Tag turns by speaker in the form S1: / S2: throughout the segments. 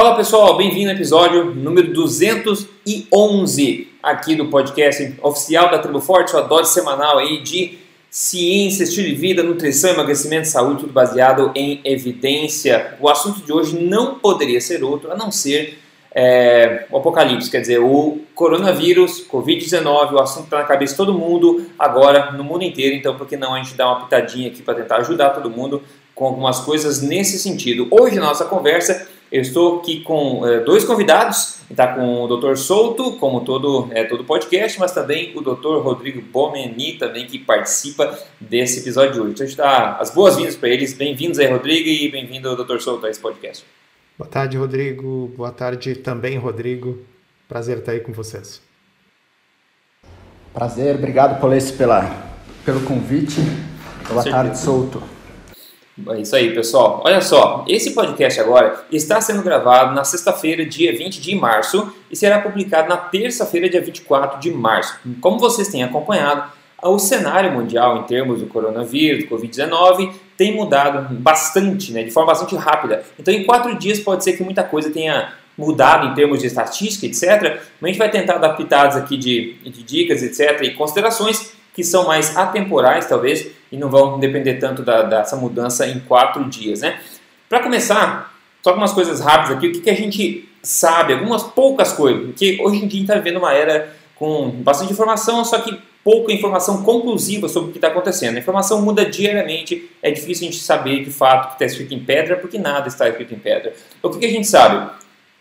S1: Fala pessoal, bem-vindo ao episódio número 211 aqui do podcast oficial da Tribo Forte, sua dose semanal aí de ciência, estilo de vida, nutrição, emagrecimento, saúde, tudo baseado em evidência. O assunto de hoje não poderia ser outro a não ser é, o apocalipse, quer dizer, o coronavírus, Covid-19, o assunto está na cabeça de todo mundo agora, no mundo inteiro, então por que não a gente dar uma pitadinha aqui para tentar ajudar todo mundo com algumas coisas nesse sentido. Hoje, na nossa conversa, eu estou aqui com é, dois convidados, está com o Dr. Souto, como todo, é, todo podcast, mas também o Dr. Rodrigo Bomeni, também que participa desse episódio de hoje. Então a gente dá as boas-vindas para eles. Bem-vindos aí, Rodrigo, e bem-vindo, Dr. Souto, a esse podcast.
S2: Boa tarde, Rodrigo. Boa tarde também, Rodrigo. Prazer estar aí com vocês.
S3: Prazer, obrigado, Polês, pela, pelo convite. Boa tarde, Souto.
S1: É isso aí, pessoal. Olha só, esse podcast agora está sendo gravado na sexta-feira, dia 20 de março, e será publicado na terça-feira, dia 24 de março. Como vocês têm acompanhado, o cenário mundial em termos do coronavírus, do Covid-19, tem mudado bastante, né, de forma bastante rápida. Então, em quatro dias, pode ser que muita coisa tenha mudado em termos de estatística, etc. Mas a gente vai tentar dar pitadas aqui de, de dicas, etc. e considerações que são mais atemporais, talvez, e não vão depender tanto da, dessa mudança em quatro dias, né? Para começar, só algumas coisas rápidas aqui, o que, que a gente sabe, algumas poucas coisas, porque hoje em dia está vivendo uma era com bastante informação, só que pouca informação conclusiva sobre o que está acontecendo. A informação muda diariamente, é difícil a gente saber de fato que está escrito em pedra, porque nada está escrito em pedra. O que, que a gente sabe?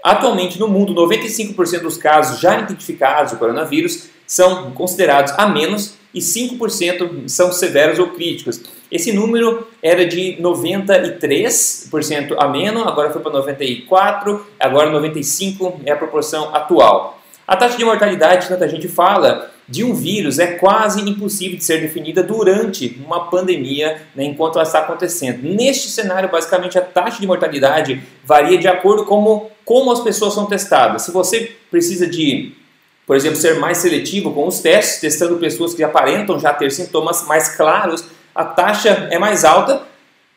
S1: Atualmente no mundo, 95% dos casos já identificados do coronavírus são considerados a menos e 5% são severos ou críticos. Esse número era de 93% ameno, agora foi para 94%, agora 95% é a proporção atual. A taxa de mortalidade, tanta gente fala, de um vírus é quase impossível de ser definida durante uma pandemia, né, enquanto ela está acontecendo. Neste cenário, basicamente, a taxa de mortalidade varia de acordo com como, como as pessoas são testadas. Se você precisa de por exemplo, ser mais seletivo com os testes, testando pessoas que aparentam já ter sintomas mais claros, a taxa é mais alta,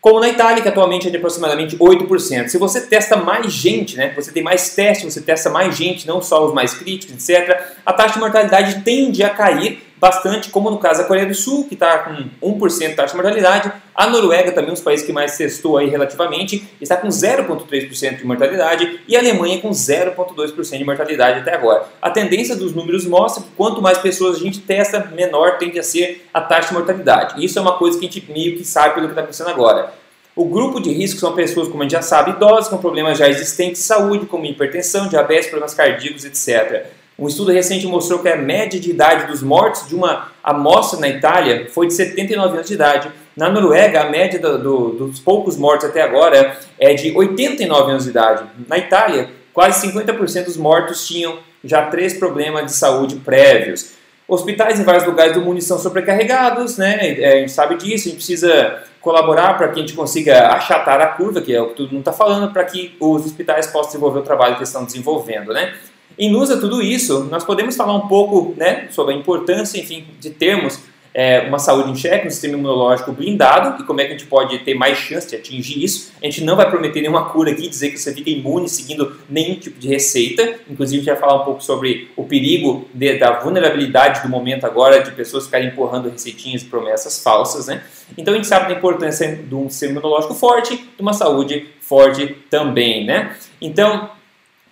S1: como na Itália, que atualmente é de aproximadamente 8%. Se você testa mais gente, né, você tem mais testes, você testa mais gente, não só os mais críticos, etc., a taxa de mortalidade tende a cair bastante, como no caso da Coreia do Sul, que está com 1% de taxa de mortalidade, a Noruega, também um dos países que mais testou aí relativamente, está com 0,3% de mortalidade, e a Alemanha com 0,2% de mortalidade até agora. A tendência dos números mostra que quanto mais pessoas a gente testa, menor tende a ser a taxa de mortalidade. Isso é uma coisa que a gente meio que sabe pelo que está acontecendo agora. O grupo de risco são pessoas, como a gente já sabe, idosos com problemas já existentes de saúde, como hipertensão, diabetes, problemas cardíacos, etc. Um estudo recente mostrou que a média de idade dos mortos de uma amostra na Itália foi de 79 anos de idade. Na Noruega, a média do, do, dos poucos mortos até agora é de 89 anos de idade. Na Itália, quase 50% dos mortos tinham já três problemas de saúde prévios. Hospitais em vários lugares do mundo estão sobrecarregados, né? É, a gente sabe disso, a gente precisa colaborar para que a gente consiga achatar a curva, que é o que todo mundo está falando, para que os hospitais possam desenvolver o trabalho que estão desenvolvendo, né? Em luz a tudo isso, nós podemos falar um pouco né, sobre a importância, enfim, de termos é, uma saúde em xeque, um sistema imunológico blindado e como é que a gente pode ter mais chance de atingir isso. A gente não vai prometer nenhuma cura aqui, dizer que você fica imune seguindo nenhum tipo de receita. Inclusive, a gente vai falar um pouco sobre o perigo de, da vulnerabilidade do momento agora de pessoas ficarem empurrando receitinhas e promessas falsas. Né? Então, a gente sabe da importância de um sistema imunológico forte, de uma saúde forte também. Né? Então,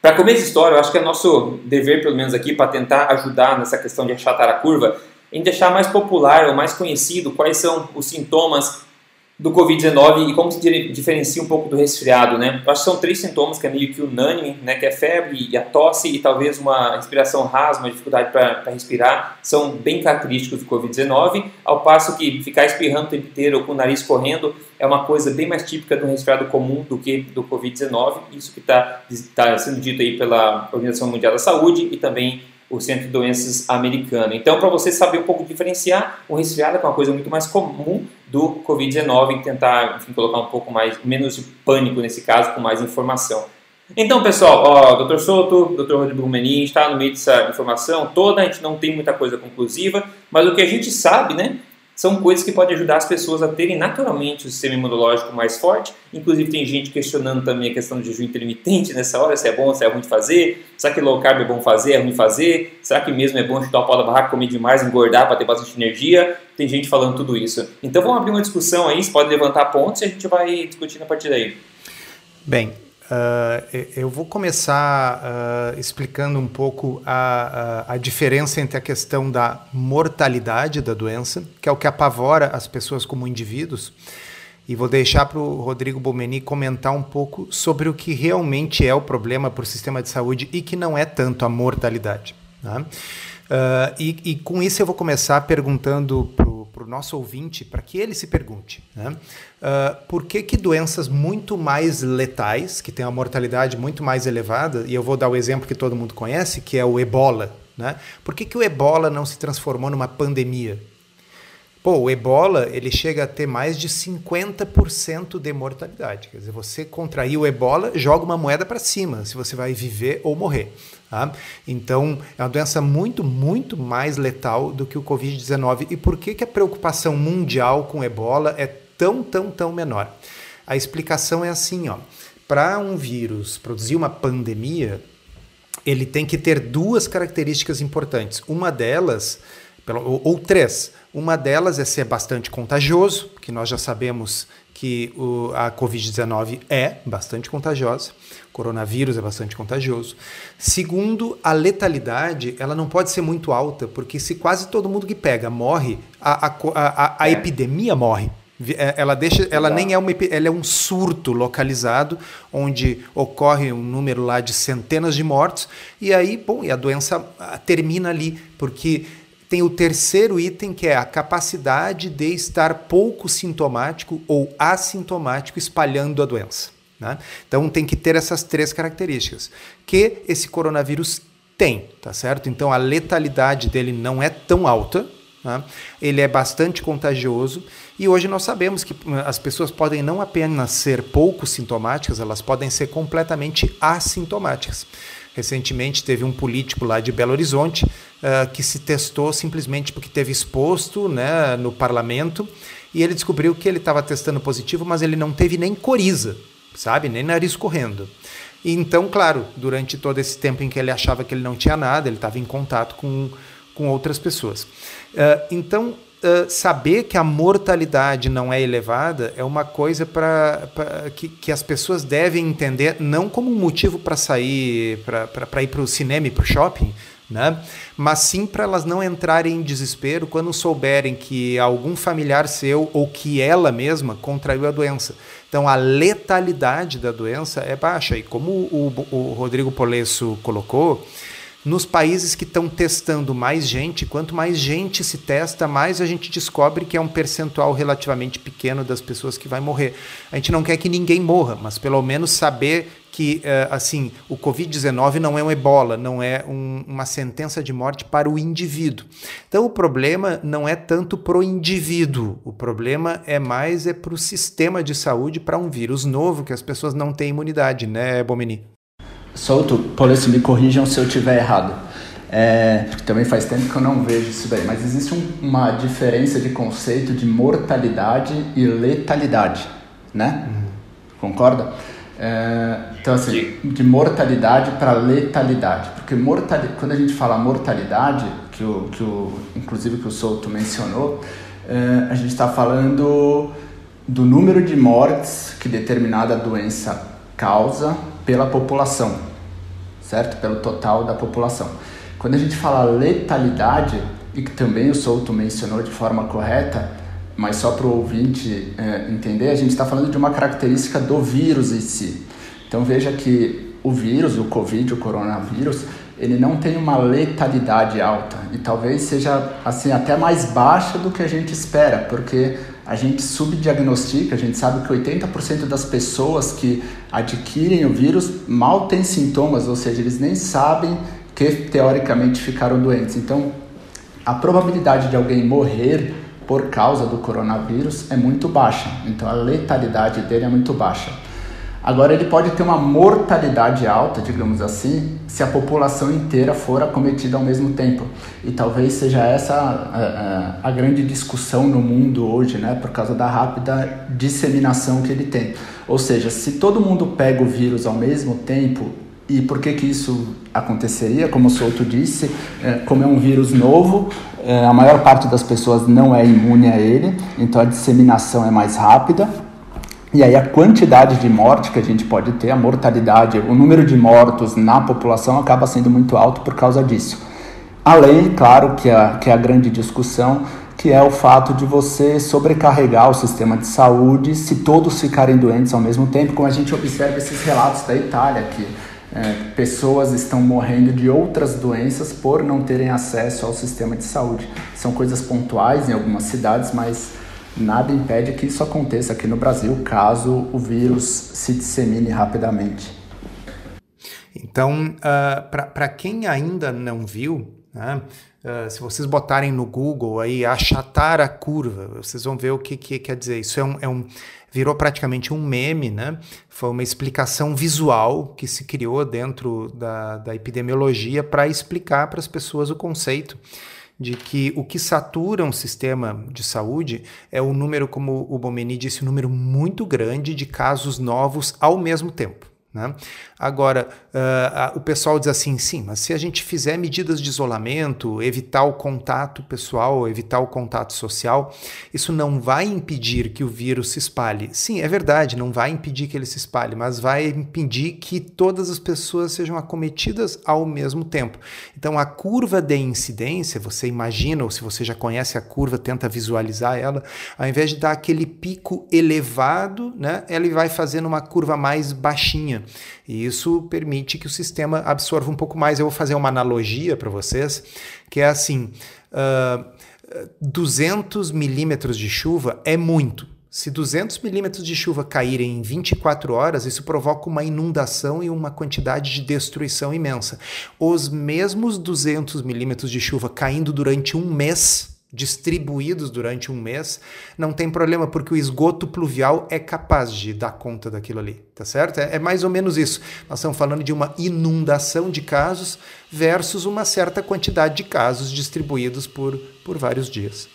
S1: para começo de história, eu acho que é nosso dever, pelo menos aqui, para tentar ajudar nessa questão de achatar a curva, em deixar mais popular ou mais conhecido quais são os sintomas do Covid-19 e como se diferencia um pouco do resfriado, né? Acho que são três sintomas que é meio que unânime, né? Que é febre e a tosse e talvez uma respiração rasa, uma dificuldade para respirar, são bem característicos do Covid-19, ao passo que ficar espirrando o tempo inteiro ou com o nariz correndo é uma coisa bem mais típica do resfriado comum do que do Covid-19, isso que está tá sendo dito aí pela Organização Mundial da Saúde e também o Centro de Doenças americano. Então, para você saber um pouco diferenciar, o resfriado é uma coisa muito mais comum do Covid-19 e tentar, enfim, colocar um pouco mais, menos de pânico nesse caso, com mais informação. Então, pessoal, ó, Dr. Souto, Dr. Rodrigo Menin está no meio dessa informação toda, a gente não tem muita coisa conclusiva, mas o que a gente sabe, né, são coisas que podem ajudar as pessoas a terem naturalmente o sistema imunológico mais forte. Inclusive, tem gente questionando também a questão do jejum intermitente nessa hora: se é bom, se é ruim de fazer. Será que low carb é bom fazer, é ruim fazer? Será que mesmo é bom chutar o pau da barraca, comer demais, engordar para ter bastante energia? Tem gente falando tudo isso. Então, vamos abrir uma discussão aí. Você pode levantar pontos e a gente vai discutindo a partir daí.
S2: Bem, uh, eu vou começar uh, explicando um pouco a, a, a, diferença entre a questão da mortalidade da doença, que é o que apavora as pessoas como indivíduos, e vou deixar para o Rodrigo Bomeni comentar um pouco sobre o que realmente é o problema para o sistema de saúde e que não é tanto a mortalidade. Tá? Uh, e, e, com isso eu vou começar perguntando para o nosso ouvinte, para que ele se pergunte, né? uh, por que, que doenças muito mais letais, que têm uma mortalidade muito mais elevada, e eu vou dar o exemplo que todo mundo conhece, que é o ebola, né? por que, que o ebola não se transformou numa pandemia? Pô, o ebola ele chega a ter mais de 50% de mortalidade. Quer dizer, você contrair o ebola, joga uma moeda para cima, se você vai viver ou morrer. Tá? Então, é uma doença muito, muito mais letal do que o Covid-19. E por que, que a preocupação mundial com ebola é tão, tão, tão menor? A explicação é assim, ó. Para um vírus produzir uma pandemia, ele tem que ter duas características importantes. Uma delas, ou três. Uma delas é ser bastante contagioso, que nós já sabemos que o, a Covid-19 é bastante contagiosa, o coronavírus é bastante contagioso. Segundo, a letalidade ela não pode ser muito alta, porque se quase todo mundo que pega morre, a, a, a, a é. epidemia morre. É, ela deixa, ela nem é uma, ela é um surto localizado onde ocorre um número lá de centenas de mortos e aí, bom, e a doença ah, termina ali, porque tem o terceiro item, que é a capacidade de estar pouco sintomático ou assintomático espalhando a doença. Né? Então tem que ter essas três características que esse coronavírus tem, tá certo? Então a letalidade dele não é tão alta, né? ele é bastante contagioso e hoje nós sabemos que hum, as pessoas podem não apenas ser pouco sintomáticas, elas podem ser completamente assintomáticas. Recentemente teve um político lá de Belo Horizonte uh, que se testou simplesmente porque teve exposto né, no parlamento e ele descobriu que ele estava testando positivo, mas ele não teve nem coriza, sabe? Nem nariz correndo. E então, claro, durante todo esse tempo em que ele achava que ele não tinha nada, ele estava em contato com, com outras pessoas. Uh, então, uh, saber que a mortalidade não é elevada é uma coisa para que, que as pessoas devem entender, não como um motivo para sair, para ir para o cinema e para o shopping, né? mas sim para elas não entrarem em desespero quando souberem que algum familiar seu ou que ela mesma contraiu a doença. Então a letalidade da doença é baixa. E como o, o Rodrigo Polesso colocou, nos países que estão testando mais gente, quanto mais gente se testa, mais a gente descobre que é um percentual relativamente pequeno das pessoas que vai morrer. A gente não quer que ninguém morra, mas pelo menos saber que eh, assim o Covid-19 não é um ebola, não é um, uma sentença de morte para o indivíduo. Então o problema não é tanto para o indivíduo, o problema é mais é para o sistema de saúde, para um vírus novo que as pessoas não têm imunidade, né, Bomeni?
S3: Solto, polícia, me corrijam se eu estiver errado. É, também faz tempo que eu não vejo isso daí, mas existe um, uma diferença de conceito de mortalidade e letalidade, né? Uhum. Concorda? É, então, assim, de mortalidade para letalidade. Porque mortali quando a gente fala mortalidade, que o, que o, inclusive que o Souto mencionou, é, a gente está falando do número de mortes que determinada doença causa pela população, certo? Pelo total da população. Quando a gente fala letalidade, e que também o Souto mencionou de forma correta, mas só para o ouvinte é, entender, a gente está falando de uma característica do vírus em si. Então veja que o vírus, o Covid, o coronavírus, ele não tem uma letalidade alta e talvez seja assim até mais baixa do que a gente espera, porque a gente subdiagnostica, a gente sabe que 80% das pessoas que adquirem o vírus mal têm sintomas, ou seja, eles nem sabem que teoricamente ficaram doentes. Então, a probabilidade de alguém morrer por causa do coronavírus é muito baixa. Então, a letalidade dele é muito baixa. Agora, ele pode ter uma mortalidade alta, digamos assim, se a população inteira for acometida ao mesmo tempo. E talvez seja essa a, a, a grande discussão no mundo hoje, né, por causa da rápida disseminação que ele tem. Ou seja, se todo mundo pega o vírus ao mesmo tempo, e por que, que isso aconteceria? Como o Souto disse, é, como é um vírus novo, é, a maior parte das pessoas não é imune a ele, então a disseminação é mais rápida. E aí a quantidade de morte que a gente pode ter, a mortalidade, o número de mortos na população acaba sendo muito alto por causa disso. Além, claro, que a, que a grande discussão, que é o fato de você sobrecarregar o sistema de saúde se todos ficarem doentes ao mesmo tempo, como a gente observa esses relatos da Itália, que é, pessoas estão morrendo de outras doenças por não terem acesso ao sistema de saúde. São coisas pontuais em algumas cidades, mas nada impede que isso aconteça aqui no Brasil caso o vírus se dissemine rapidamente.
S2: Então, uh, ah, para quem ainda não viu, né, uh, se vocês botarem no Google aí achatar a curva, vocês vão ver o que, que quer dizer. Isso é um, é um, virou praticamente um meme, né? Foi uma explicação visual que se criou dentro da, da epidemiologia para explicar para as pessoas o conceito de que o que satura um sistema de saúde é o número, como o Bomeni disse, um número muito grande de casos novos ao mesmo tempo. Né? Agora, uh, o pessoal diz assim: sim, mas se a gente fizer medidas de isolamento, evitar o contato pessoal, evitar o contato social, isso não vai impedir que o vírus se espalhe. Sim, é verdade, não vai impedir que ele se espalhe, mas vai impedir que todas as pessoas sejam acometidas ao mesmo tempo. Então, a curva de incidência, você imagina, ou se você já conhece a curva, tenta visualizar ela, ao invés de dar aquele pico elevado, né, ele vai fazendo uma curva mais baixinha. E isso permite que o sistema absorva um pouco mais. Eu vou fazer uma analogia para vocês, que é assim: uh, 200 milímetros de chuva é muito. Se 200 milímetros de chuva caírem em 24 horas, isso provoca uma inundação e uma quantidade de destruição imensa. Os mesmos 200 milímetros de chuva caindo durante um mês distribuídos durante um mês, não tem problema, porque o esgoto pluvial é capaz de dar conta daquilo ali, tá certo? É, é, mais ou menos isso. Nós estamos falando de uma inundação de casos versus uma certa quantidade de casos distribuídos por, por vários dias.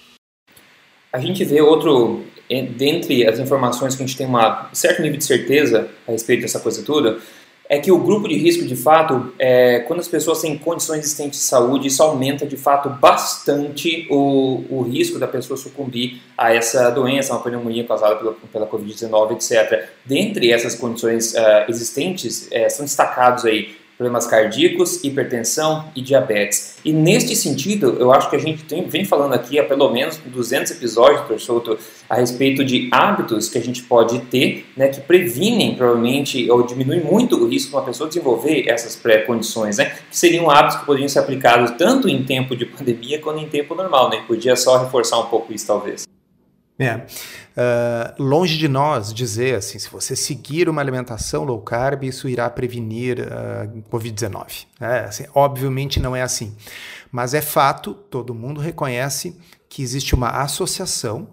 S1: A gente vê outro, dentre as informações que a gente tem um certo nível de certeza a respeito dessa coisa toda, é que o grupo de risco, de fato, é, quando as pessoas têm condições existentes de saúde, isso aumenta, de fato, bastante o, o risco da pessoa sucumbir a essa doença, uma pneumonia causada pela, pela Covid-19, etc. Dentre essas condições uh, existentes, uh, são destacados aí problemas cardíacos, hipertensão e diabetes. E neste sentido, eu acho que a gente tem, vem falando aqui há pelo menos 200 episódios, Dr. Souto, a respeito de hábitos que a gente pode ter, né, que previnem provavelmente ou diminuem muito o risco de uma pessoa desenvolver essas pré-condições, né, que seriam hábitos que poderiam ser aplicados tanto em tempo de pandemia quanto em tempo normal, né, podia só reforçar um pouco isso talvez.
S2: É. Uh, longe de nós dizer assim, se você seguir uma alimentação low carb, isso irá prevenir uh, Covid-19. É, assim, obviamente não é assim. Mas é fato, todo mundo reconhece que existe uma associação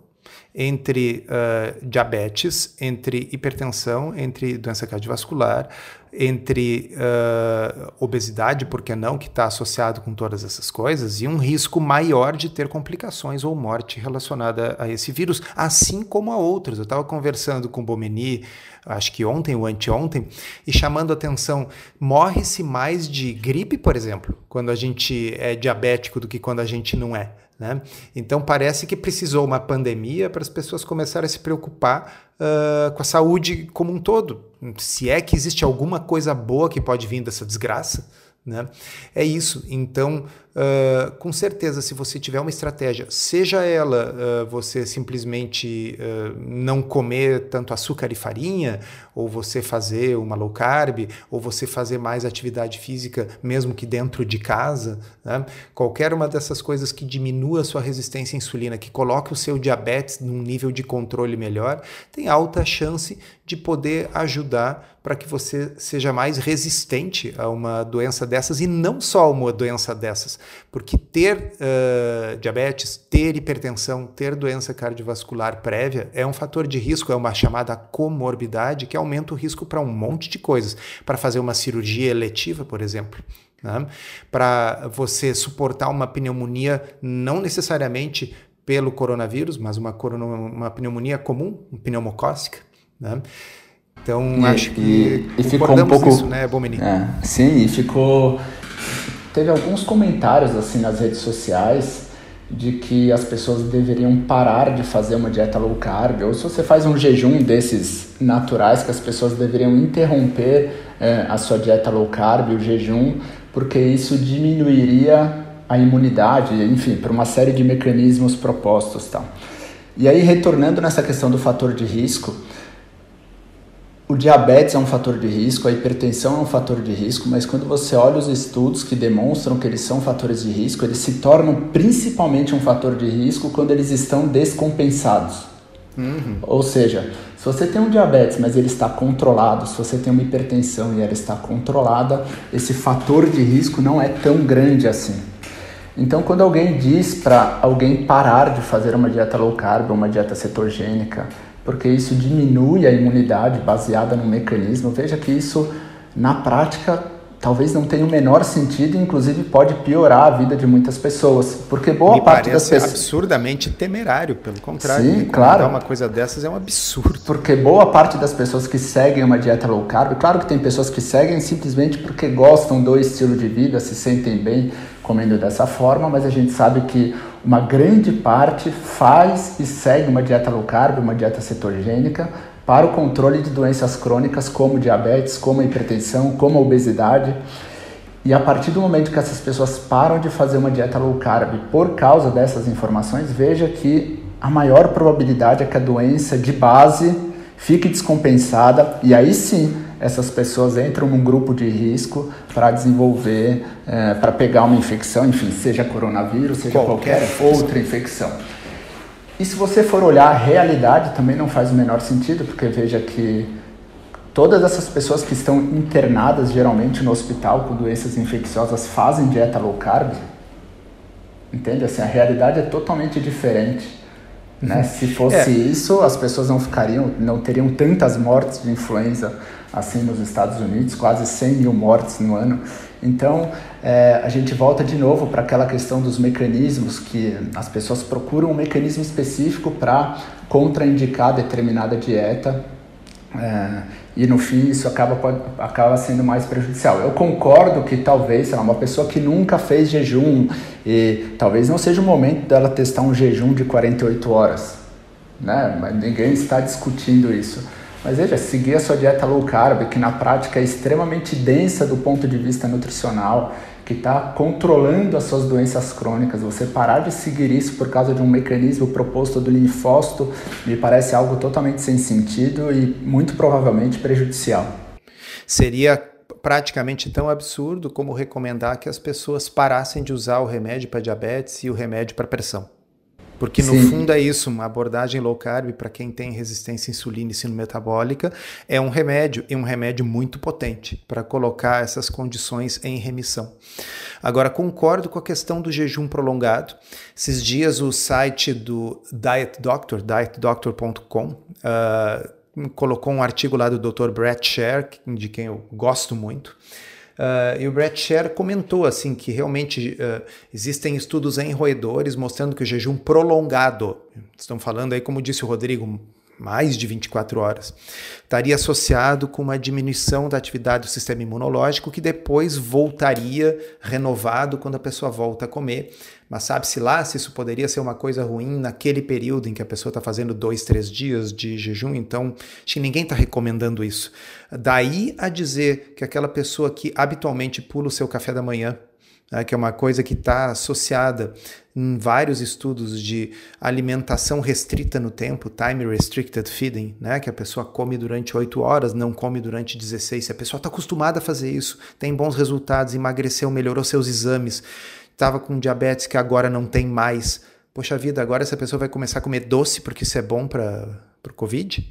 S2: entre uh, diabetes, entre hipertensão, entre doença cardiovascular, entre uh, obesidade, por que não, que está associado com todas essas coisas, e um risco maior de ter complicações ou morte relacionada a esse vírus, assim como a outros. Eu estava conversando com o Bomeni, acho que ontem ou anteontem, e chamando a atenção, morre-se mais de gripe, por exemplo, quando a gente é diabético do que quando a gente não é. Né? Então parece que precisou uma pandemia para as pessoas começarem a se preocupar uh, com a saúde como um todo. Se é que existe alguma coisa boa que pode vir dessa desgraça, né? É isso. Então, uh, com certeza, se você tiver uma estratégia, seja ela uh, você simplesmente uh, não comer tanto açúcar e farinha, ou você fazer uma low carb, ou você fazer mais atividade física, mesmo que dentro de casa, né? qualquer uma dessas coisas que diminua a sua resistência à insulina, que coloque o seu diabetes num nível de controle melhor, tem alta chance de poder ajudar para que você seja mais resistente a uma doença dessas e não só uma doença dessas, porque ter uh, diabetes, ter hipertensão, ter doença cardiovascular prévia é um fator de risco, é uma chamada comorbidade que aumenta o risco para um monte de coisas, para fazer uma cirurgia eletiva, por exemplo. Né? Para você suportar uma pneumonia, não necessariamente pelo coronavírus, mas uma, uma pneumonia comum, pneumocócica. Né? Então,
S3: e,
S2: acho que
S3: e, e ficou um pouco
S2: isso, né?
S3: É, sim, e ficou teve alguns comentários assim nas redes sociais de que as pessoas deveriam parar de fazer uma dieta low carb, ou se você faz um jejum desses naturais, que as pessoas deveriam interromper é, a sua dieta low carb, o jejum, porque isso diminuiria a imunidade, enfim, por uma série de mecanismos propostos. Tal. E aí, retornando nessa questão do fator de risco, o diabetes é um fator de risco, a hipertensão é um fator de risco, mas quando você olha os estudos que demonstram que eles são fatores de risco, eles se tornam principalmente um fator de risco quando eles estão descompensados. Uhum. Ou seja, se você tem um diabetes, mas ele está controlado, se você tem uma hipertensão e ela está controlada, esse fator de risco não é tão grande assim. Então, quando alguém diz para alguém parar de fazer uma dieta low carb, uma dieta cetogênica, porque isso diminui a imunidade baseada no mecanismo, veja que isso na prática talvez não tenha o menor sentido e inclusive pode piorar a vida de muitas pessoas, porque boa
S2: Me
S3: parte das pessoas
S2: absurdamente temerário, pelo contrário,
S3: Sim, claro.
S2: uma coisa dessas é um absurdo.
S3: Porque boa parte das pessoas que seguem uma dieta low carb, claro que tem pessoas que seguem simplesmente porque gostam do estilo de vida, se sentem bem comendo dessa forma, mas a gente sabe que uma grande parte faz e segue uma dieta low carb, uma dieta cetogênica, para o controle de doenças crônicas como diabetes, como hipertensão, como obesidade. E a partir do momento que essas pessoas param de fazer uma dieta low carb por causa dessas informações, veja que a maior probabilidade é que a doença de base fique descompensada e aí sim essas pessoas entram num grupo de risco para desenvolver, é, para pegar uma infecção, enfim, seja coronavírus, seja qualquer, qualquer outra infecção. E se você for olhar a realidade, também não faz o menor sentido, porque veja que todas essas pessoas que estão internadas geralmente no hospital com doenças infecciosas fazem dieta low carb. Entende? Assim, a realidade é totalmente diferente. Né? Uhum. Se fosse é. isso, as pessoas não ficariam, não teriam tantas mortes de influenza assim nos Estados Unidos, quase 100 mil mortes no ano. Então, é, a gente volta de novo para aquela questão dos mecanismos que as pessoas procuram um mecanismo específico para contraindicar determinada dieta é, e no fim isso acaba, pode, acaba sendo mais prejudicial. Eu concordo que talvez, sei lá, uma pessoa que nunca fez jejum e talvez não seja o momento dela testar um jejum de 48 horas, né? Mas ninguém está discutindo isso. Mas veja, seguir a sua dieta low carb, que na prática é extremamente densa do ponto de vista nutricional, que está controlando as suas doenças crônicas, você parar de seguir isso por causa de um mecanismo proposto do linfócito, me parece algo totalmente sem sentido e muito provavelmente prejudicial.
S2: Seria praticamente tão absurdo como recomendar que as pessoas parassem de usar o remédio para diabetes e o remédio para pressão. Porque no Sim. fundo é isso, uma abordagem low carb para quem tem resistência à insulina e sino metabólica é um remédio e um remédio muito potente para colocar essas condições em remissão. Agora concordo com a questão do jejum prolongado. Esses dias o site do Diet Doctor, dietdoctor.com, uh, ah, colocou um artigo lá do Dr. Brett Sher, de quem eu gosto muito. Uh, e o Brett Sher comentou assim que realmente uh, existem estudos em roedores mostrando que o jejum prolongado, estão falando aí, como disse o Rodrigo, mais de 24 horas, estaria associado com uma diminuição da atividade do sistema imunológico que depois voltaria renovado quando a pessoa volta a comer. Mas sabe-se lá se isso poderia ser uma coisa ruim naquele período em que a pessoa está fazendo dois, três dias de jejum, então acho que ninguém está recomendando isso. Daí a dizer que aquela pessoa que habitualmente pula o seu café da manhã né, que é uma coisa que está associada em vários estudos de alimentação restrita no tempo, time restricted feeding, né, que a pessoa come durante 8 horas, não come durante 16. Se a pessoa está acostumada a fazer isso, tem bons resultados, emagreceu, melhorou seus exames, estava com diabetes que agora não tem mais. Poxa vida, agora essa pessoa vai começar a comer doce porque isso é bom para o Covid?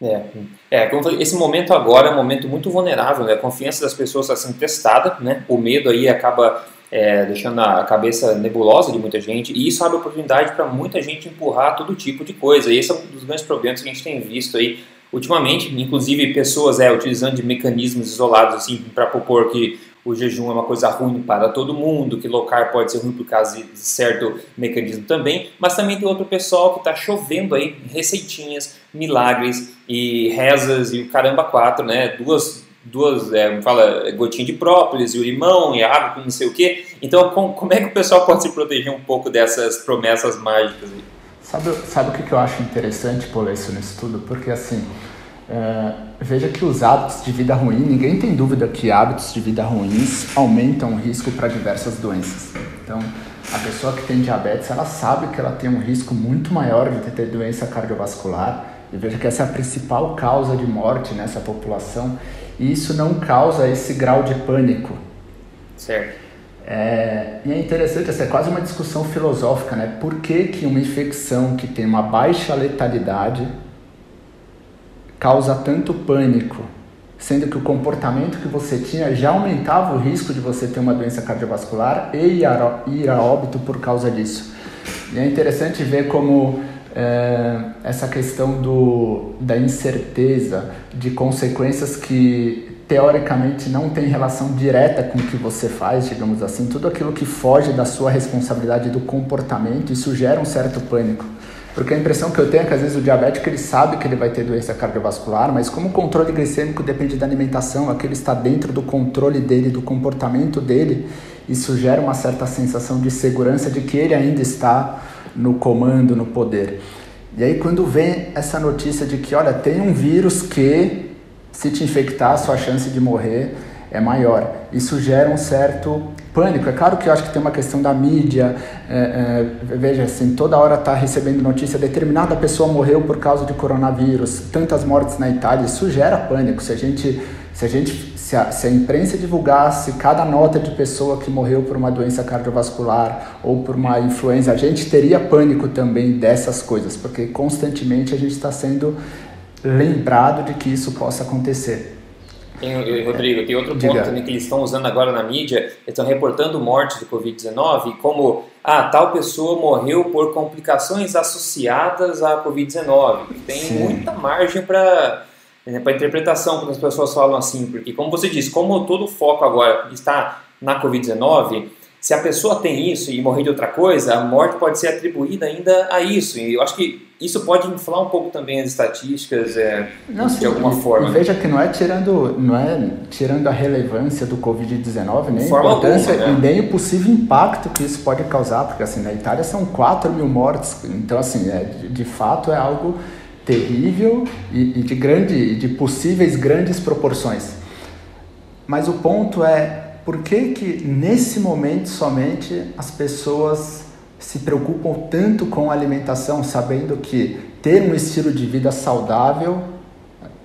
S1: É, é esse momento agora é um momento muito vulnerável, né? A confiança das pessoas está sendo testada, né? O medo aí acaba é, deixando a cabeça nebulosa de muita gente, e isso abre oportunidade para muita gente empurrar todo tipo de coisa. E esse é um dos grandes problemas que a gente tem visto aí ultimamente, inclusive pessoas é, utilizando de mecanismos isolados assim para propor que o jejum é uma coisa ruim para todo mundo, que low carb pode ser ruim por causa de certo mecanismo também, mas também tem outro pessoal que está chovendo aí receitinhas, milagres e rezas e o caramba quatro, né? Duas duas, é, fala, gotinha de própolis e o limão e água com não sei o que. Então, com, como é que o pessoal pode se proteger um pouco dessas promessas mágicas? Aí?
S3: Sabe, sabe o que eu acho interessante, por isso no estudo? Porque assim, é, veja que os hábitos de vida ruim, ninguém tem dúvida que hábitos de vida ruins aumentam o risco para diversas doenças. Então, a pessoa que tem diabetes, ela sabe que ela tem um risco muito maior de ter doença cardiovascular. E veja que essa é a principal causa de morte nessa população e isso não causa esse grau de pânico.
S1: Certo.
S3: É, e é interessante, essa é quase uma discussão filosófica, né? Por que, que uma infecção que tem uma baixa letalidade causa tanto pânico, sendo que o comportamento que você tinha já aumentava o risco de você ter uma doença cardiovascular e ir a óbito por causa disso. E é interessante ver como é, essa questão do, da incerteza, de consequências que teoricamente não tem relação direta com o que você faz, digamos assim, tudo aquilo que foge da sua responsabilidade do comportamento, isso gera um certo pânico. Porque a impressão que eu tenho é que às vezes o diabético ele sabe que ele vai ter doença cardiovascular, mas como o controle glicêmico depende da alimentação, aquilo está dentro do controle dele, do comportamento dele, isso gera uma certa sensação de segurança de que ele ainda está no comando, no poder. E aí quando vem essa notícia de que, olha, tem um vírus que se te infectar, sua chance de morrer é maior. Isso gera um certo pânico. É claro que eu acho que tem uma questão da mídia. É, é, veja, assim, toda hora está recebendo notícia, determinada pessoa morreu por causa de coronavírus, tantas mortes na Itália. Isso gera pânico. Se a gente, se a gente se a, se a imprensa divulgasse cada nota de pessoa que morreu por uma doença cardiovascular ou por uma influenza, a gente teria pânico também dessas coisas, porque constantemente a gente está sendo lembrado de que isso possa acontecer.
S1: Tem, Rodrigo, tem outro ponto também que eles estão usando agora na mídia, eles estão reportando mortes de Covid-19 como, ah, tal pessoa morreu por complicações associadas à Covid-19. Tem Sim. muita margem para é, para interpretação quando as pessoas falam assim, porque como você disse, como todo o foco agora está na Covid-19, se a pessoa tem isso e morrer de outra coisa, a morte pode ser atribuída ainda a isso. E eu acho que isso pode inflar um pouco também as estatísticas é, não, de sim, alguma
S3: e,
S1: forma.
S3: E veja que não é tirando, não é tirando a relevância do Covid-19, nem a importância alguma, né? e nem o possível impacto que isso pode causar, porque assim na Itália são 4 mil mortes, então assim é, de, de fato é algo terrível e, e de, grande, de possíveis grandes proporções. Mas o ponto é por que, que nesse momento somente as pessoas se preocupam tanto com a alimentação, sabendo que ter um estilo de vida saudável,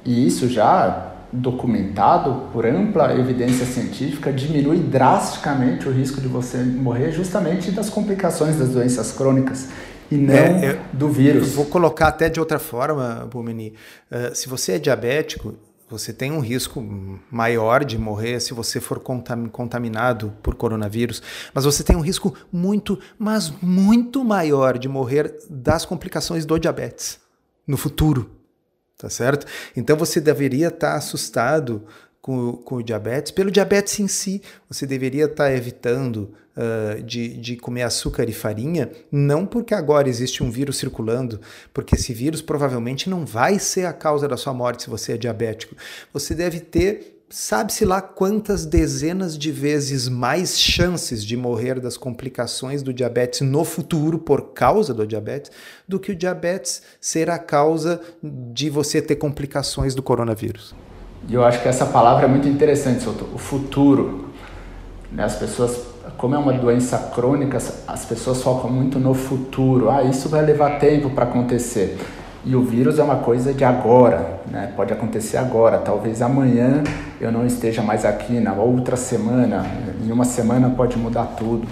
S3: e isso já documentado por ampla evidência científica, diminui drasticamente o risco de você morrer justamente das complicações das doenças crônicas e não é, do vírus.
S2: vou colocar até de outra forma, Bumeni. Uh, se você é diabético, você tem um risco maior de morrer se você for contaminado por coronavírus, mas você tem um risco muito, mas muito maior de morrer das complicações do diabetes no futuro, tá certo? Então você deveria estar assustado com, com o diabetes. Pelo diabetes em si, você deveria estar evitando uh, de, de comer açúcar e farinha, não porque agora existe um vírus circulando, porque esse vírus provavelmente não vai ser a causa da sua morte se você é diabético. Você deve ter sabe-se lá quantas dezenas de vezes mais chances de morrer das complicações do diabetes no futuro por causa do diabetes do que o diabetes ser a causa de você ter complicações do coronavírus.
S3: E eu acho que essa palavra é muito interessante, Souto, o futuro. Né? As pessoas como é uma doença crônica, as pessoas focam muito no futuro. Ah, isso vai levar tempo para acontecer. E o vírus é uma coisa de agora, né? pode acontecer agora. Talvez amanhã eu não esteja mais aqui, na outra semana, em uma semana pode mudar tudo.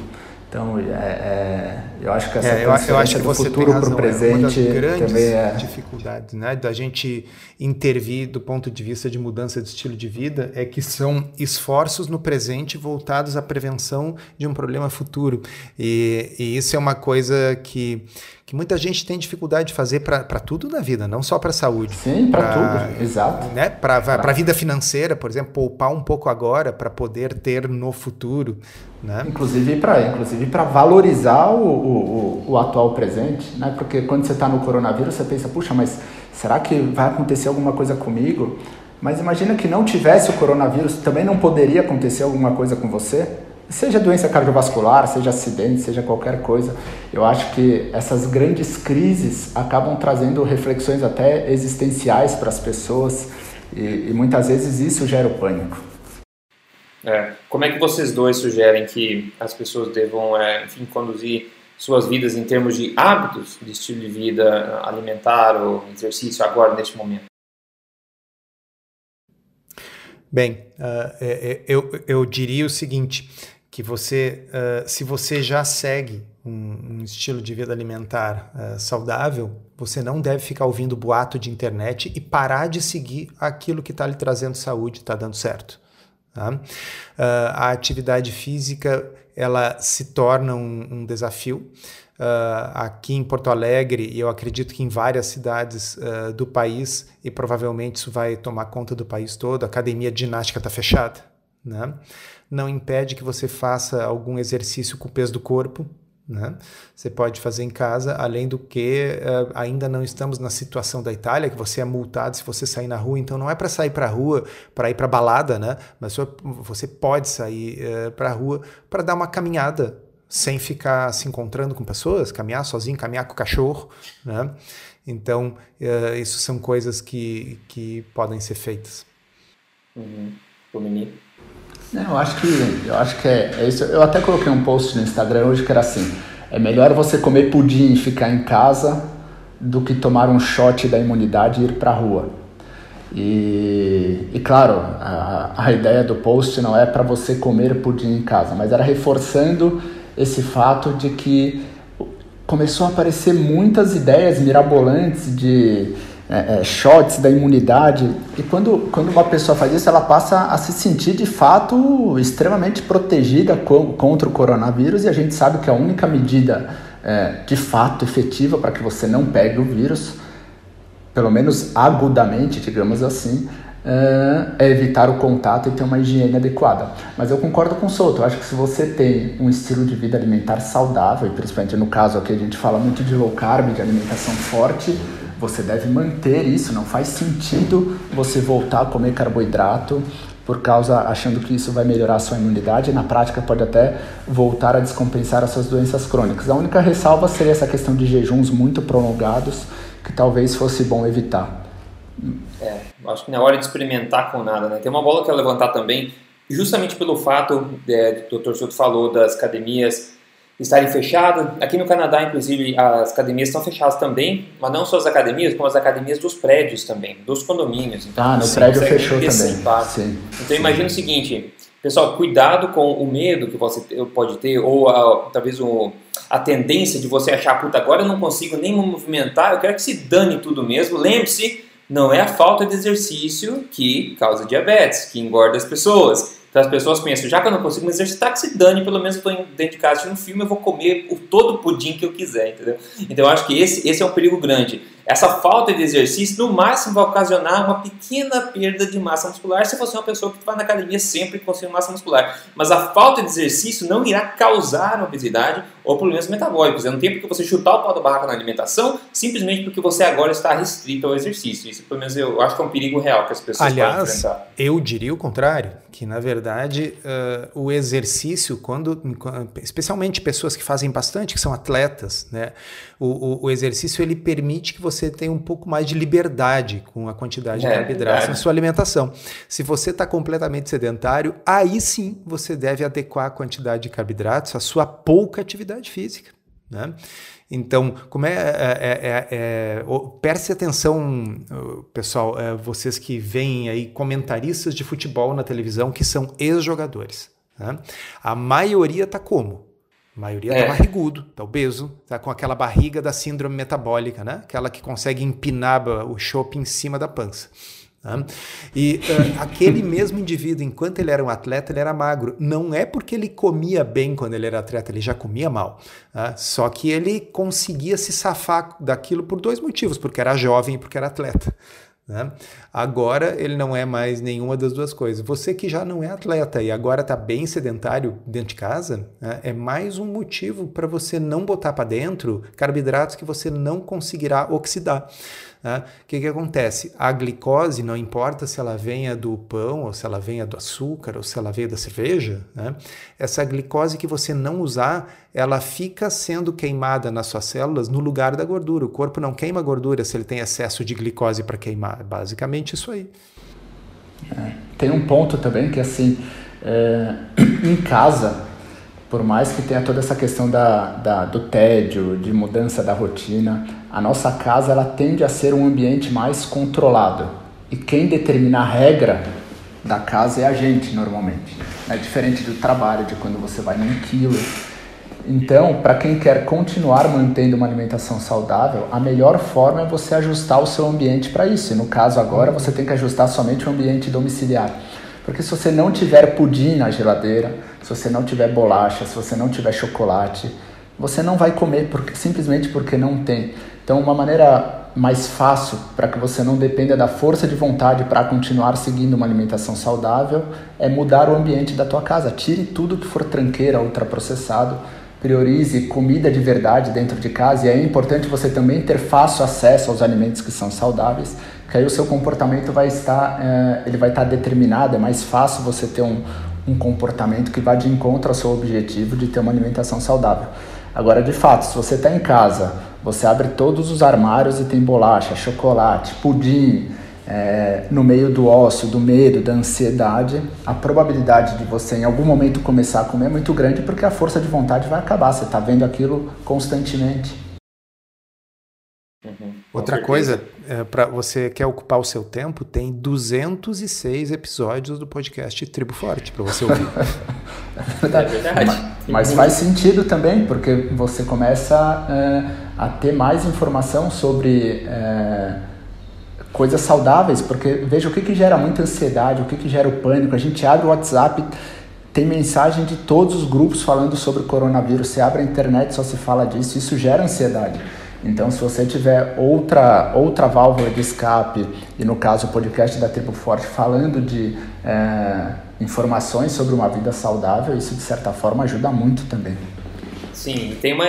S3: Então, é, é, Eu acho que essa
S2: é, eu, eu acho que você futuro para o presente
S3: é uma das
S2: também é dificuldades, né, da gente intervir do ponto de vista de mudança de estilo de vida é que são esforços no presente voltados à prevenção de um problema futuro. E, e isso é uma coisa que que muita gente tem dificuldade de fazer para tudo na vida, não só para a saúde.
S3: Sim, para tudo, exato.
S2: Né? Para a vida financeira, por exemplo, poupar um pouco agora para poder ter no futuro. Né?
S3: Inclusive para inclusive valorizar o, o, o, atual presente, né? porque quando você está no coronavírus, você pensa, puxa, mas será que vai acontecer alguma coisa comigo? Mas imagina que não tivesse o coronavírus, também não poderia acontecer alguma coisa com você? Seja doença cardiovascular, seja acidente, seja qualquer coisa, eu acho que essas grandes crises acabam trazendo reflexões até existenciais para as pessoas e, e, muitas vezes isso gera o pânico.
S1: É. Como é que vocês dois sugerem que as pessoas devam, é, enfim, conduzir suas vidas em termos de hábitos de estilo de vida alimentar ou exercício agora neste momento?
S2: Bem, uh, eu, eu diria o seguinte: que você, uh, se você já segue um, um estilo de vida alimentar uh, saudável, você não deve ficar ouvindo boato de internet e parar de seguir aquilo que está lhe trazendo saúde, está dando certo. Tá? Uh, a atividade física ela se torna um, um desafio. Uh, aqui em Porto Alegre, e eu acredito que em várias cidades uh, do país, e provavelmente isso vai tomar conta do país todo, a academia de ginástica está fechada. Né? Não impede que você faça algum exercício com o peso do corpo. Né? Você pode fazer em casa, além do que uh, ainda não estamos na situação da Itália, que você é multado se você sair na rua, então não é para sair para a rua, para ir para balada, né? mas você pode sair uh, eh, para a rua para dar uma caminhada sem ficar se encontrando com pessoas, caminhar sozinho, caminhar com o cachorro. Né? Então, uh, isso são coisas que, que podem ser feitas.
S1: Uhum. Dominique?
S3: Não, eu acho que eu acho que é, é, isso. Eu até coloquei um post no Instagram hoje que era assim: é melhor você comer pudim e ficar em casa do que tomar um shot da imunidade e ir para a rua. E, e claro, a, a ideia do post não é para você comer pudim em casa, mas era reforçando esse fato de que começou a aparecer muitas ideias mirabolantes de é, é, shots da imunidade. E quando, quando uma pessoa faz isso, ela passa a se sentir de fato extremamente protegida contra o coronavírus. E a gente sabe que a única medida é, de fato efetiva para que você não pegue o vírus, pelo menos agudamente, digamos assim, é, é evitar o contato e ter uma higiene adequada. Mas eu concordo com o Souto, eu acho que se você tem um estilo de vida alimentar saudável, e principalmente no caso aqui a gente fala muito de low carb, de alimentação forte, você deve manter isso, não faz sentido você voltar a comer carboidrato por causa achando que isso vai melhorar a sua imunidade, na prática pode até voltar a descompensar as suas doenças crônicas. A única ressalva seria essa questão de jejuns muito prolongados, que talvez fosse bom evitar.
S1: É, acho que não é hora de experimentar com nada, né? Tem uma bola que eu levantar também, justamente pelo fato, é, o Dr. Souto falou das academias estarem fechadas. Aqui no Canadá, inclusive, as academias estão fechadas também, mas não só as academias, como as academias dos prédios também, dos condomínios.
S3: Então, ah, no prédio fechou também. Sim,
S1: então imagina o seguinte, pessoal, cuidado com o medo que você pode ter, ou a, talvez o, a tendência de você achar, puta, agora eu não consigo nem me movimentar, eu quero que se dane tudo mesmo. Lembre-se, não é a falta de exercício que causa diabetes, que engorda as pessoas. Então as pessoas pensam, já que eu não consigo me exercitar, que se dane, pelo menos estou dentro de casa assistindo um filme, eu vou comer o, todo o pudim que eu quiser, entendeu? Então eu acho que esse, esse é um perigo grande. Essa falta de exercício, no máximo, vai ocasionar uma pequena perda de massa muscular se você é uma pessoa que vai na academia sempre conseguindo massa muscular. Mas a falta de exercício não irá causar obesidade ou problemas metabólicos. Não tem porque você chutar o pau da barraca na alimentação, simplesmente porque você agora está restrito ao exercício. Isso, pelo menos, eu acho que é um perigo real que as pessoas
S2: Aliás, eu diria o contrário, que na verdade uh, o exercício, quando, especialmente pessoas que fazem bastante, que são atletas, né, o, o, o exercício ele permite que você tenha um pouco mais de liberdade com a quantidade é, de carboidratos na sua alimentação. Se você está completamente sedentário, aí sim você deve adequar a quantidade de carboidratos à sua pouca atividade física. Né? Então, como é, é, é, é, preste atenção, pessoal, é, vocês que veem aí comentaristas de futebol na televisão que são ex-jogadores. Né? A maioria está como? A maioria é. tá barrigudo, tá obeso, tá com aquela barriga da síndrome metabólica, né? Aquela que consegue empinar o chope em cima da pança. Né? E uh, aquele mesmo indivíduo, enquanto ele era um atleta, ele era magro. Não é porque ele comia bem quando ele era atleta, ele já comia mal. Né? Só que ele conseguia se safar daquilo por dois motivos: porque era jovem e porque era atleta. Né? Agora ele não é mais nenhuma das duas coisas. Você que já não é atleta e agora está bem sedentário dentro de casa, né? é mais um motivo para você não botar para dentro carboidratos que você não conseguirá oxidar. Né? O que, que acontece? A glicose, não importa se ela venha do pão, ou se ela venha do açúcar, ou se ela venha da cerveja, né? essa glicose que você não usar, ela fica sendo queimada nas suas células no lugar da gordura. O corpo não queima gordura se ele tem excesso de glicose para queimar. É basicamente isso aí.
S3: É, tem um ponto também que assim, é, em casa por mais que tenha toda essa questão da, da, do tédio, de mudança da rotina, a nossa casa ela tende a ser um ambiente mais controlado. E quem determina a regra da casa é a gente, normalmente. É diferente do trabalho, de quando você vai num quilo. Então, para quem quer continuar mantendo uma alimentação saudável, a melhor forma é você ajustar o seu ambiente para isso. E no caso agora, você tem que ajustar somente o ambiente domiciliar. Porque se você não tiver pudim na geladeira, se você não tiver bolacha, se você não tiver chocolate, você não vai comer porque, simplesmente porque não tem. Então, uma maneira mais fácil para que você não dependa da força de vontade para continuar seguindo uma alimentação saudável é mudar o ambiente da tua casa. Tire tudo que for tranqueira, ultraprocessado, priorize comida de verdade dentro de casa e é importante você também ter fácil acesso aos alimentos que são saudáveis, que aí o seu comportamento vai estar, é, ele vai estar determinado, é mais fácil você ter um, um comportamento que vá de encontro ao seu objetivo de ter uma alimentação saudável. Agora, de fato, se você está em casa, você abre todos os armários e tem bolacha, chocolate, pudim, é, no meio do ócio, do medo, da ansiedade, a probabilidade de você em algum momento começar a comer é muito grande porque a força de vontade vai acabar. Você está vendo aquilo constantemente.
S2: Uhum. Outra coisa, é, para você quer ocupar o seu tempo, tem 206 episódios do podcast Tribo Forte para você ouvir.
S3: é verdade. Mas, mas, faz sentido também, porque você começa é, a ter mais informação sobre é, coisas saudáveis, porque veja o que, que gera muita ansiedade, o que, que gera o pânico. A gente abre o WhatsApp, tem mensagem de todos os grupos falando sobre o coronavírus. Você abre a internet, só se fala disso, isso gera ansiedade. Então, se você tiver outra, outra válvula de escape, e no caso o podcast da Tribo Forte falando de é, informações sobre uma vida saudável, isso de certa forma ajuda muito também.
S1: Sim, tem uma,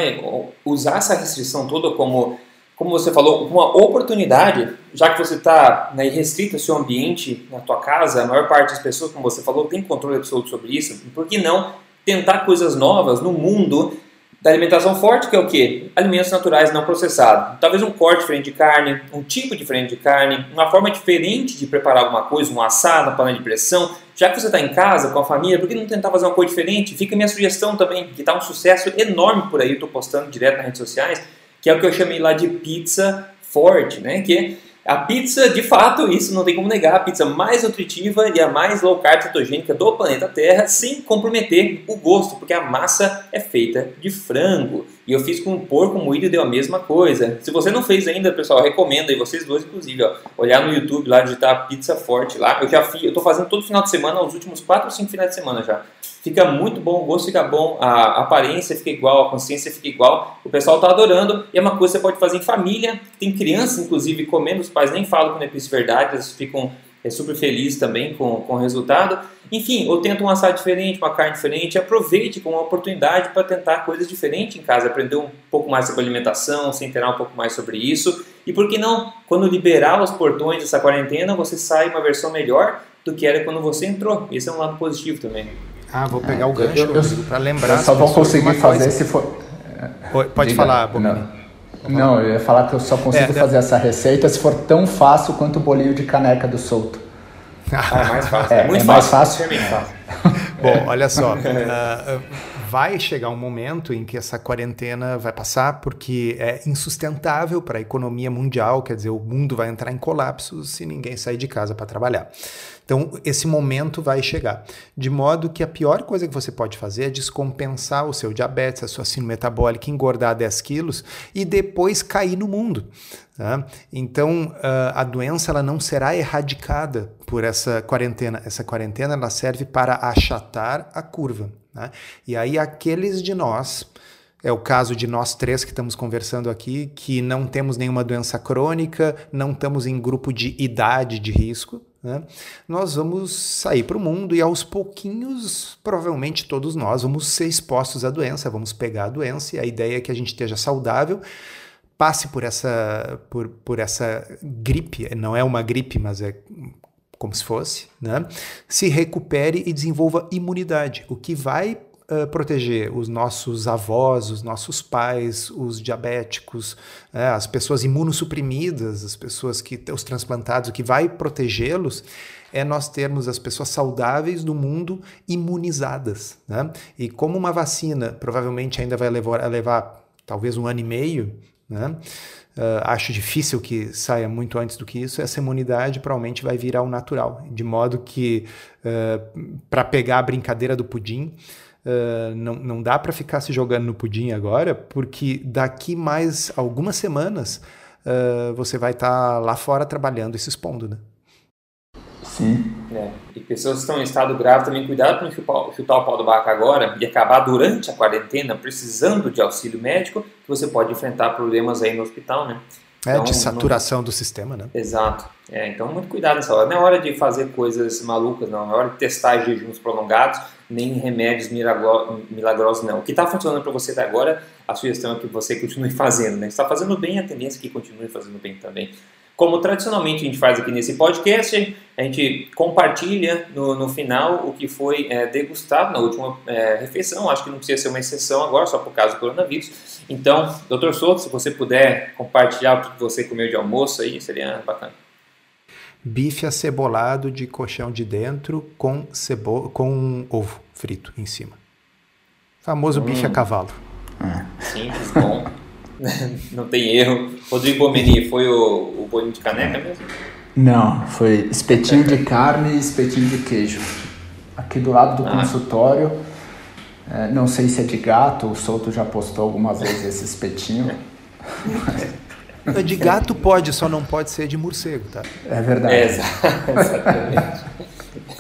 S1: usar essa restrição toda como, como você falou, uma oportunidade, já que você está né, restrito ao seu ambiente, na tua casa, a maior parte das pessoas, como você falou, tem controle absoluto sobre isso, por que não tentar coisas novas no mundo da alimentação forte, que é o quê? Alimentos naturais não processados. Talvez um corte diferente de carne, um tipo diferente de carne, uma forma diferente de preparar alguma coisa, um assado na panela de pressão. Já que você está em casa com a família, por que não tentar fazer uma coisa diferente? Fica a minha sugestão também, que está um sucesso enorme por aí, estou postando direto nas redes sociais, que é o que eu chamei lá de pizza forte, né? Que a pizza, de fato, isso não tem como negar, a pizza mais nutritiva e a mais low carb cetogênica do planeta Terra, sem comprometer o gosto, porque a massa é feita de frango. Eu fiz com porco moído deu a mesma coisa. Se você não fez ainda, pessoal, recomendo aí vocês dois, inclusive, ó, olhar no YouTube lá, digitar pizza forte lá. Eu já fiz, eu tô fazendo todo final de semana, os últimos 4 ou 5 finais de semana já. Fica muito bom, o gosto fica bom, a aparência fica igual, a consciência fica igual. O pessoal tá adorando e é uma coisa que você pode fazer em família. Tem crianças, inclusive, comendo, os pais nem falam quando é isso verdade, eles ficam é super feliz também com, com o resultado. Enfim, ou tenta um assado diferente, uma carne diferente, aproveite como uma oportunidade para tentar coisas diferentes em casa, aprender um pouco mais sobre alimentação, se inteirar um pouco mais sobre isso. E por que não, quando liberar os portões dessa quarentena, você sai uma versão melhor do que era quando você entrou. Esse é um lado positivo também.
S2: Ah, vou pegar é, o gancho para lembrar.
S3: Eu só vou conseguir fazer coisa. se for.
S2: Pode Diga, falar, Bobini.
S3: Não. Eu ia falar que eu só consigo é, fazer essa receita se for tão fácil quanto o bolinho de caneca do solto.
S1: Ah, é mais fácil. É, é muito é mais fácil. fácil.
S2: Bom, olha só. Uh, vai chegar um momento em que essa quarentena vai passar porque é insustentável para a economia mundial, quer dizer, o mundo vai entrar em colapso se ninguém sair de casa para trabalhar. Então, esse momento vai chegar. De modo que a pior coisa que você pode fazer é descompensar o seu diabetes, a sua síndrome metabólica, engordar 10 quilos e depois cair no mundo. Tá? Então, ah, a doença ela não será erradicada por essa quarentena. Essa quarentena ela serve para achatar a curva. Né? E aí, aqueles de nós é o caso de nós três que estamos conversando aqui, que não temos nenhuma doença crônica, não estamos em grupo de idade de risco. Né? Nós vamos sair para o mundo e aos pouquinhos, provavelmente todos nós vamos ser expostos à doença, vamos pegar a doença e a ideia é que a gente esteja saudável, passe por essa, por, por essa gripe, não é uma gripe, mas é como se fosse, né? se recupere e desenvolva imunidade, o que vai uh, proteger os nossos avós, os nossos pais, os diabéticos, né, as pessoas imunossuprimidas, as pessoas que os transplantados, o que vai protegê-los é nós termos as pessoas saudáveis do mundo imunizadas. Né? E como uma vacina provavelmente ainda vai levar, levar talvez um ano e meio, né? Uh, acho difícil que saia muito antes do que isso. Essa imunidade provavelmente vai virar o natural, de modo que, uh, para pegar a brincadeira do pudim, Uh, não, não dá para ficar se jogando no pudim agora, porque daqui mais algumas semanas uh, você vai estar tá lá fora trabalhando e se expondo, né?
S3: Sim.
S1: É. E pessoas que estão em estado grave também, cuidado para não chutar, chutar o pau do barco agora e acabar durante a quarentena precisando de auxílio médico, que você pode enfrentar problemas aí no hospital, né?
S2: É, então, de saturação não... do sistema, né?
S1: Exato. É, então, muito cuidado nessa hora. Não é hora de fazer coisas malucas, não. É hora de testar jejuns prolongados, nem remédios milagrosos, não. O que está funcionando para você até agora, a sugestão é que você continue fazendo, né? Se está fazendo bem, a tendência é que continue fazendo bem também. Como tradicionalmente a gente faz aqui nesse podcast, a gente compartilha no, no final o que foi é, degustado na última é, refeição. Acho que não precisa ser uma exceção agora, só por causa do coronavírus. Então, doutor Souto, se você puder compartilhar o que você comeu de almoço aí, seria bacana.
S2: Bife acebolado de colchão de dentro com, cebo com ovo frito em cima. Famoso hum. bife a cavalo.
S1: Simples, bom. não tem erro. Rodrigo Bomeni, foi o, o bolinho de caneca mesmo?
S3: Não, foi espetinho de carne e espetinho de queijo. Aqui do lado do ah. consultório. É, não sei se é de gato, o Souto já postou algumas vezes esse espetinho.
S2: De gato pode, só não pode ser de morcego, tá?
S3: É verdade.
S1: É, exatamente.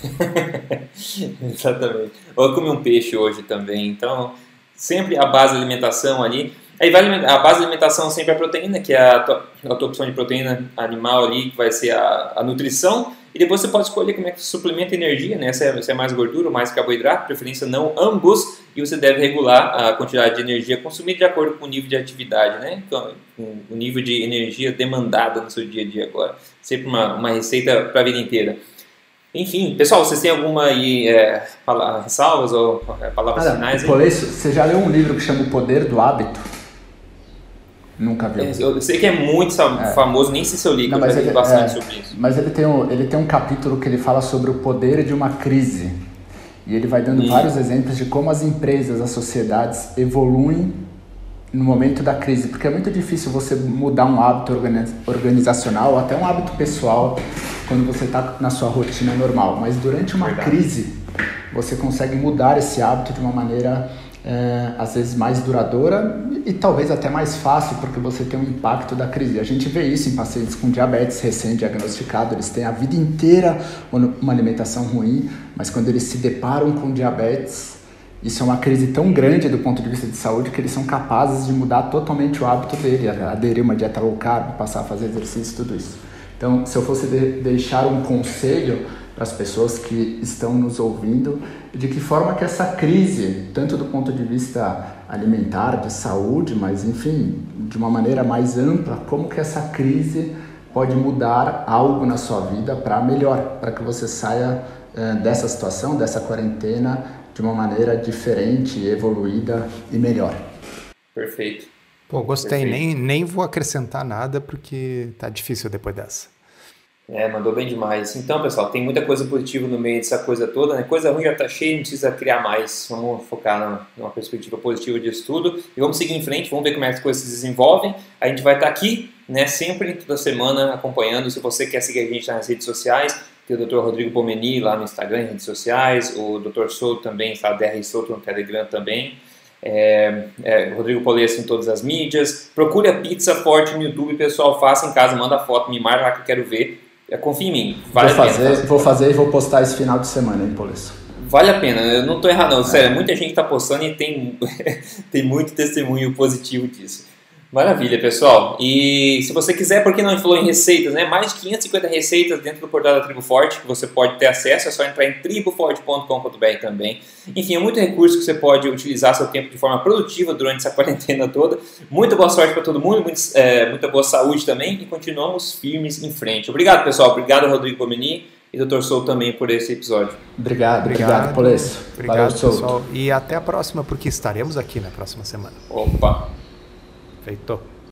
S1: exatamente. Eu comi um peixe hoje também, então sempre a base da alimentação ali Aí vai, a base da alimentação sempre é a proteína, que é a tua, a tua opção de proteína animal ali, que vai ser a, a nutrição. E depois você pode escolher como é que suplementa energia, né? Se é, se é mais gordura ou mais carboidrato, preferência não ambos. E você deve regular a quantidade de energia consumida de acordo com o nível de atividade, né? Então, o nível de energia demandada no seu dia a dia agora. Sempre uma, uma receita para a vida inteira. Enfim, pessoal, vocês têm alguma aí, é, ressalvas ou é, palavras
S3: Olha,
S1: finais?
S3: Aí? Você já leu um livro que chama O Poder do Hábito? Nunca vi.
S1: É, eu sei que é muito é. famoso, nem sei se eu li, Não, eu já li bastante é, sobre isso.
S3: Mas ele tem, um, ele tem um capítulo que ele fala sobre o poder de uma crise. E ele vai dando hum. vários exemplos de como as empresas, as sociedades evoluem no momento da crise. Porque é muito difícil você mudar um hábito organizacional, até um hábito pessoal, quando você está na sua rotina normal. Mas durante uma Verdade. crise, você consegue mudar esse hábito de uma maneira é, às vezes mais duradoura e, e, talvez até mais fácil, porque você tem um impacto da crise. A gente vê isso em pacientes com diabetes recém-diagnosticado, eles têm a vida inteira uma alimentação ruim, mas quando eles se deparam com diabetes, isso é uma crise tão grande do ponto de vista de saúde que eles são capazes de mudar totalmente o hábito dele, aderir uma dieta low carb, passar a fazer exercício, tudo isso. Então, se eu fosse de deixar um conselho para as pessoas que estão nos ouvindo, de que forma que essa crise, tanto do ponto de vista alimentar, de saúde, mas enfim, de uma maneira mais ampla, como que essa crise pode mudar algo na sua vida para melhor, para que você saia eh, dessa situação, dessa quarentena, de uma maneira diferente, evoluída e melhor.
S1: Perfeito.
S2: Pô, gostei. Nem, nem vou acrescentar nada porque tá difícil depois dessa.
S1: É, mandou bem demais. Então, pessoal, tem muita coisa positiva no meio dessa coisa toda, né? Coisa ruim já tá cheia, não precisa criar mais. Vamos focar numa perspectiva positiva disso tudo e vamos seguir em frente, vamos ver como é que as coisas se desenvolvem. A gente vai estar tá aqui, né, sempre, toda semana, acompanhando. Se você quer seguir a gente nas redes sociais, Tem o Dr. Rodrigo Pomeni lá no Instagram, redes sociais, o Dr. Souto também, está DR Souto no Telegram também. É, é, Rodrigo Polesso em todas as mídias. Procure a Pizza Forte no YouTube, pessoal. Faça em casa, manda foto, me marca lá que eu quero ver. É, confia em mim.
S3: Vale vou, fazer, vou fazer e vou postar esse final de semana, hein, Polesso?
S1: Vale a pena, eu não estou errado, não. Sério, muita gente está postando e tem, tem muito testemunho positivo disso. Maravilha, pessoal. E se você quiser, porque não falou em receitas, né? Mais de 550 receitas dentro do portal da Tribo Forte que você pode ter acesso, é só entrar em triboforte.com.br também. Enfim, é muito recurso que você pode utilizar seu tempo de forma produtiva durante essa quarentena toda. Muita boa sorte para todo mundo, muito, é, muita boa saúde também e continuamos firmes em frente. Obrigado, pessoal. Obrigado, Rodrigo Pomeni e Dr. Souto também por esse episódio.
S3: Obrigado, obrigado, obrigado isso.
S2: Obrigado, Valeu, pessoal. E até a próxima, porque estaremos aqui na próxima semana.
S1: Opa!
S2: Feito.